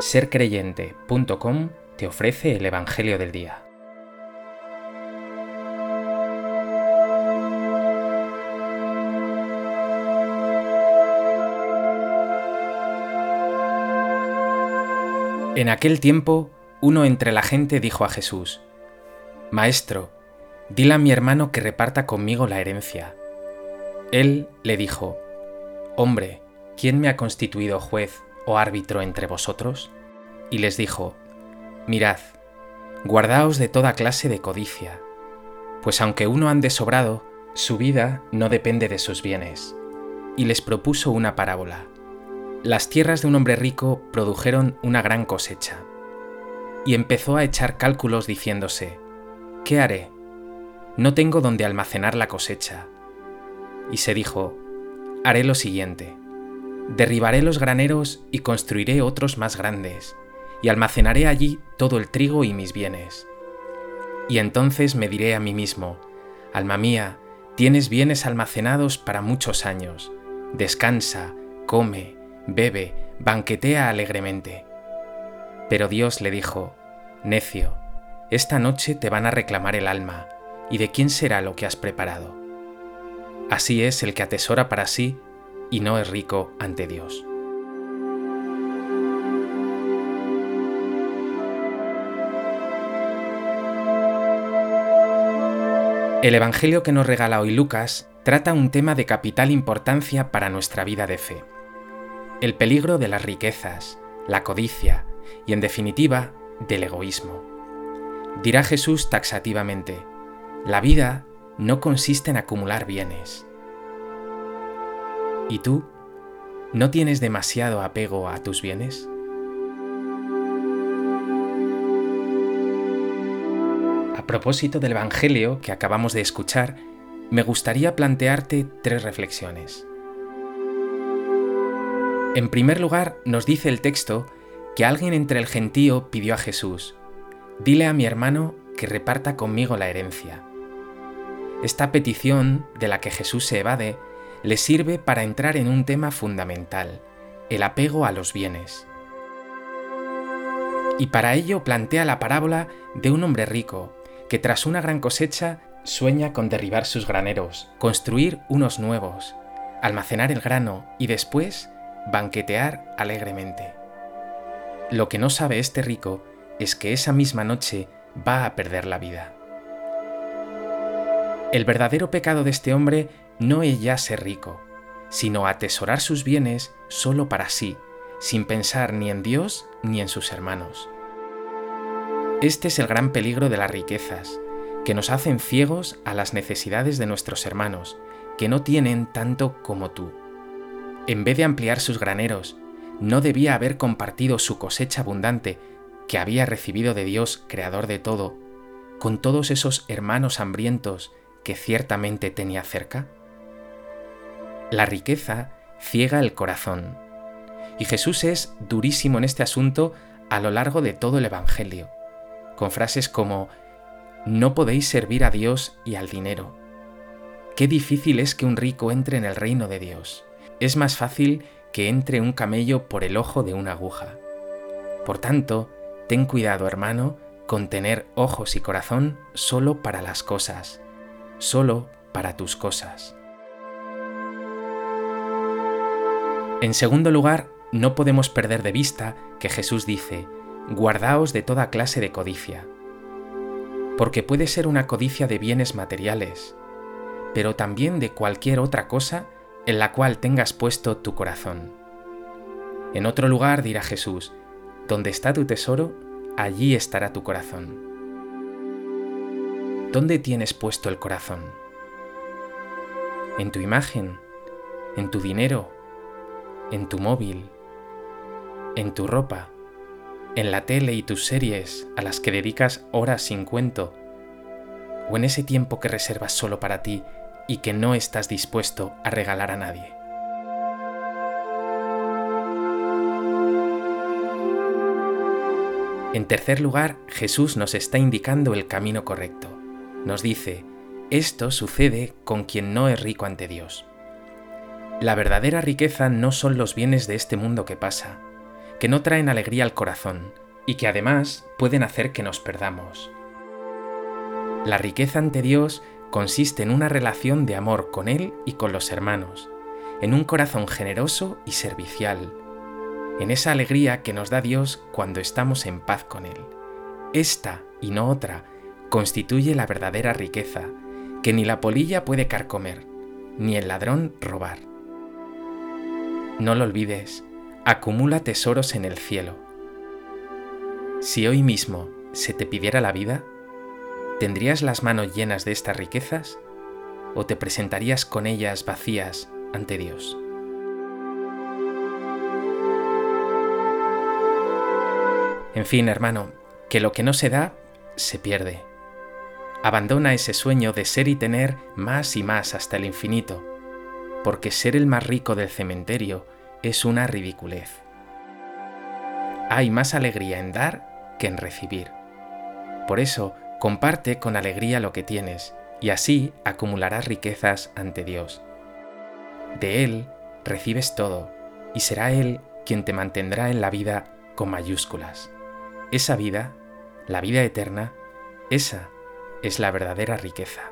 sercreyente.com te ofrece el Evangelio del Día. En aquel tiempo, uno entre la gente dijo a Jesús, Maestro, dile a mi hermano que reparta conmigo la herencia. Él le dijo, Hombre, ¿quién me ha constituido juez o árbitro entre vosotros? Y les dijo, Mirad, guardaos de toda clase de codicia, pues aunque uno ande sobrado, su vida no depende de sus bienes. Y les propuso una parábola. Las tierras de un hombre rico produjeron una gran cosecha. Y empezó a echar cálculos diciéndose, ¿qué haré? No tengo donde almacenar la cosecha. Y se dijo, haré lo siguiente Derribaré los graneros y construiré otros más grandes, y almacenaré allí todo el trigo y mis bienes. Y entonces me diré a mí mismo, Alma mía, tienes bienes almacenados para muchos años, descansa, come, bebe, banquetea alegremente. Pero Dios le dijo, Necio, esta noche te van a reclamar el alma, ¿y de quién será lo que has preparado? Así es el que atesora para sí y no es rico ante Dios. El Evangelio que nos regala hoy Lucas trata un tema de capital importancia para nuestra vida de fe. El peligro de las riquezas, la codicia y, en definitiva, del egoísmo. Dirá Jesús taxativamente, la vida no consiste en acumular bienes, ¿Y tú? ¿No tienes demasiado apego a tus bienes? A propósito del Evangelio que acabamos de escuchar, me gustaría plantearte tres reflexiones. En primer lugar, nos dice el texto que alguien entre el gentío pidió a Jesús, dile a mi hermano que reparta conmigo la herencia. Esta petición, de la que Jesús se evade, le sirve para entrar en un tema fundamental, el apego a los bienes. Y para ello plantea la parábola de un hombre rico, que tras una gran cosecha sueña con derribar sus graneros, construir unos nuevos, almacenar el grano y después banquetear alegremente. Lo que no sabe este rico es que esa misma noche va a perder la vida. El verdadero pecado de este hombre no es ya ser rico, sino atesorar sus bienes solo para sí, sin pensar ni en Dios ni en sus hermanos. Este es el gran peligro de las riquezas, que nos hacen ciegos a las necesidades de nuestros hermanos, que no tienen tanto como tú. En vez de ampliar sus graneros, no debía haber compartido su cosecha abundante que había recibido de Dios, creador de todo, con todos esos hermanos hambrientos que ciertamente tenía cerca? La riqueza ciega el corazón. Y Jesús es durísimo en este asunto a lo largo de todo el Evangelio, con frases como, no podéis servir a Dios y al dinero. Qué difícil es que un rico entre en el reino de Dios. Es más fácil que entre un camello por el ojo de una aguja. Por tanto, ten cuidado, hermano, con tener ojos y corazón solo para las cosas, solo para tus cosas. En segundo lugar, no podemos perder de vista que Jesús dice, guardaos de toda clase de codicia. Porque puede ser una codicia de bienes materiales, pero también de cualquier otra cosa en la cual tengas puesto tu corazón. En otro lugar dirá Jesús, donde está tu tesoro, allí estará tu corazón. ¿Dónde tienes puesto el corazón? ¿En tu imagen? ¿En tu dinero? En tu móvil, en tu ropa, en la tele y tus series a las que dedicas horas sin cuento, o en ese tiempo que reservas solo para ti y que no estás dispuesto a regalar a nadie. En tercer lugar, Jesús nos está indicando el camino correcto. Nos dice, esto sucede con quien no es rico ante Dios. La verdadera riqueza no son los bienes de este mundo que pasa, que no traen alegría al corazón y que además pueden hacer que nos perdamos. La riqueza ante Dios consiste en una relación de amor con Él y con los hermanos, en un corazón generoso y servicial, en esa alegría que nos da Dios cuando estamos en paz con Él. Esta, y no otra, constituye la verdadera riqueza, que ni la polilla puede carcomer, ni el ladrón robar. No lo olvides, acumula tesoros en el cielo. Si hoy mismo se te pidiera la vida, ¿tendrías las manos llenas de estas riquezas o te presentarías con ellas vacías ante Dios? En fin, hermano, que lo que no se da, se pierde. Abandona ese sueño de ser y tener más y más hasta el infinito, porque ser el más rico del cementerio es una ridiculez. Hay más alegría en dar que en recibir. Por eso, comparte con alegría lo que tienes, y así acumularás riquezas ante Dios. De Él recibes todo, y será Él quien te mantendrá en la vida con mayúsculas. Esa vida, la vida eterna, esa es la verdadera riqueza.